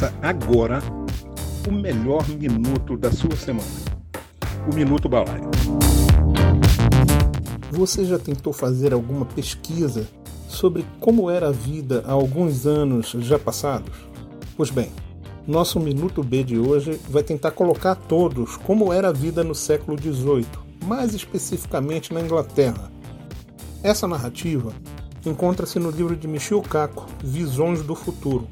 Começa agora o melhor minuto da sua semana. O Minuto Balaio. Você já tentou fazer alguma pesquisa sobre como era a vida há alguns anos já passados? Pois bem, nosso Minuto B de hoje vai tentar colocar a todos como era a vida no século XVIII, mais especificamente na Inglaterra. Essa narrativa encontra-se no livro de Michio Kaku, Visões do Futuro,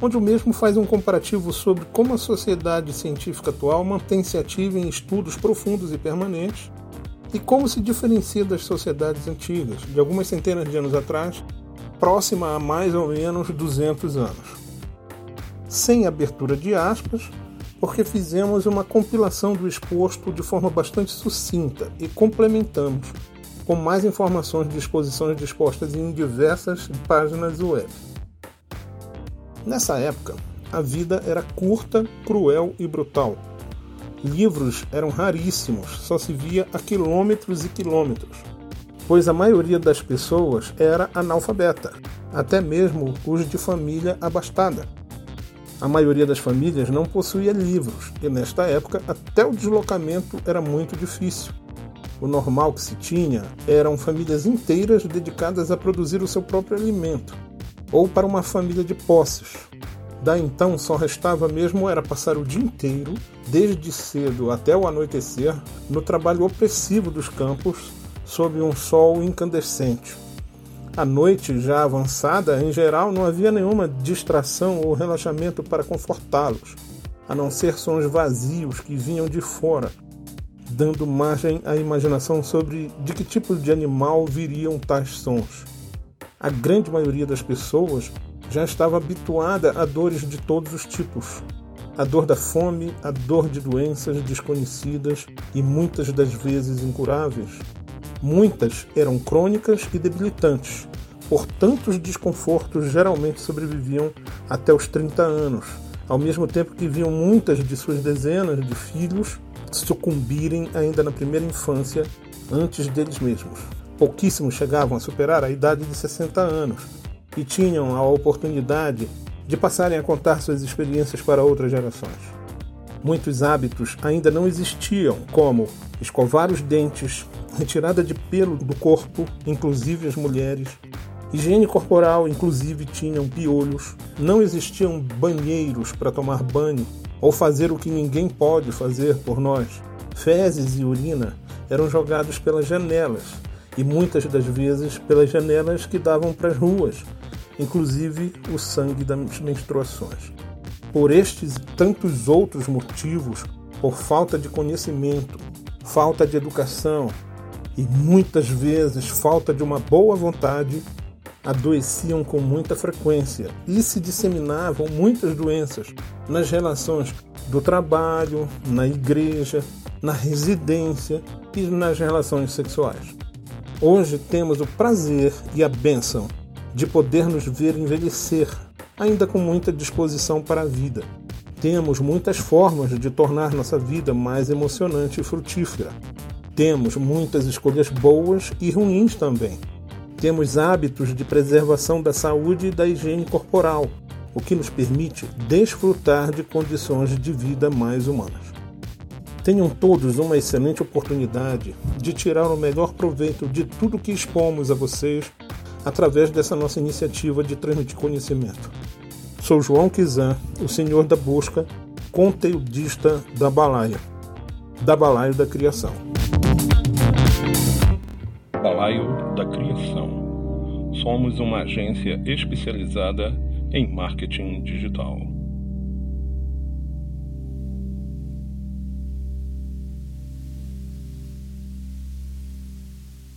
onde o mesmo faz um comparativo sobre como a sociedade científica atual mantém-se ativa em estudos profundos e permanentes e como se diferencia das sociedades antigas, de algumas centenas de anos atrás, próxima a mais ou menos 200 anos. Sem abertura de aspas, porque fizemos uma compilação do exposto de forma bastante sucinta e complementamos com mais informações de exposições dispostas em diversas páginas web. Nessa época, a vida era curta, cruel e brutal. Livros eram raríssimos, só se via a quilômetros e quilômetros, pois a maioria das pessoas era analfabeta, até mesmo os de família abastada. A maioria das famílias não possuía livros, e nesta época até o deslocamento era muito difícil. O normal que se tinha eram famílias inteiras dedicadas a produzir o seu próprio alimento, ou para uma família de posses. Daí então só restava mesmo era passar o dia inteiro, desde cedo até o anoitecer, no trabalho opressivo dos campos, sob um sol incandescente. À noite, já avançada, em geral não havia nenhuma distração ou relaxamento para confortá-los, a não ser sons vazios que vinham de fora, dando margem à imaginação sobre de que tipo de animal viriam tais sons. A grande maioria das pessoas já estava habituada a dores de todos os tipos. A dor da fome, a dor de doenças desconhecidas e muitas das vezes incuráveis. Muitas eram crônicas e debilitantes. Por tantos desconfortos, geralmente sobreviviam até os 30 anos, ao mesmo tempo que viam muitas de suas dezenas de filhos sucumbirem ainda na primeira infância, antes deles mesmos. Pouquíssimos chegavam a superar a idade de 60 anos e tinham a oportunidade de passarem a contar suas experiências para outras gerações. Muitos hábitos ainda não existiam, como escovar os dentes, retirada de pelo do corpo, inclusive as mulheres, higiene corporal, inclusive tinham piolhos, não existiam banheiros para tomar banho ou fazer o que ninguém pode fazer por nós. Fezes e urina eram jogados pelas janelas, e muitas das vezes pelas janelas que davam para as ruas, inclusive o sangue das menstruações. Por estes e tantos outros motivos, por falta de conhecimento, falta de educação e muitas vezes falta de uma boa vontade, adoeciam com muita frequência e se disseminavam muitas doenças nas relações do trabalho, na igreja, na residência e nas relações sexuais. Hoje temos o prazer e a bênção de poder nos ver envelhecer, ainda com muita disposição para a vida. Temos muitas formas de tornar nossa vida mais emocionante e frutífera. Temos muitas escolhas boas e ruins também. Temos hábitos de preservação da saúde e da higiene corporal, o que nos permite desfrutar de condições de vida mais humanas. Tenham todos uma excelente oportunidade de tirar o melhor proveito de tudo que expomos a vocês através dessa nossa iniciativa de transmitir conhecimento. Sou João Kizan, o senhor da busca, conteudista da Balaia, da Balaio da Criação. Balaio da Criação. Somos uma agência especializada em marketing digital.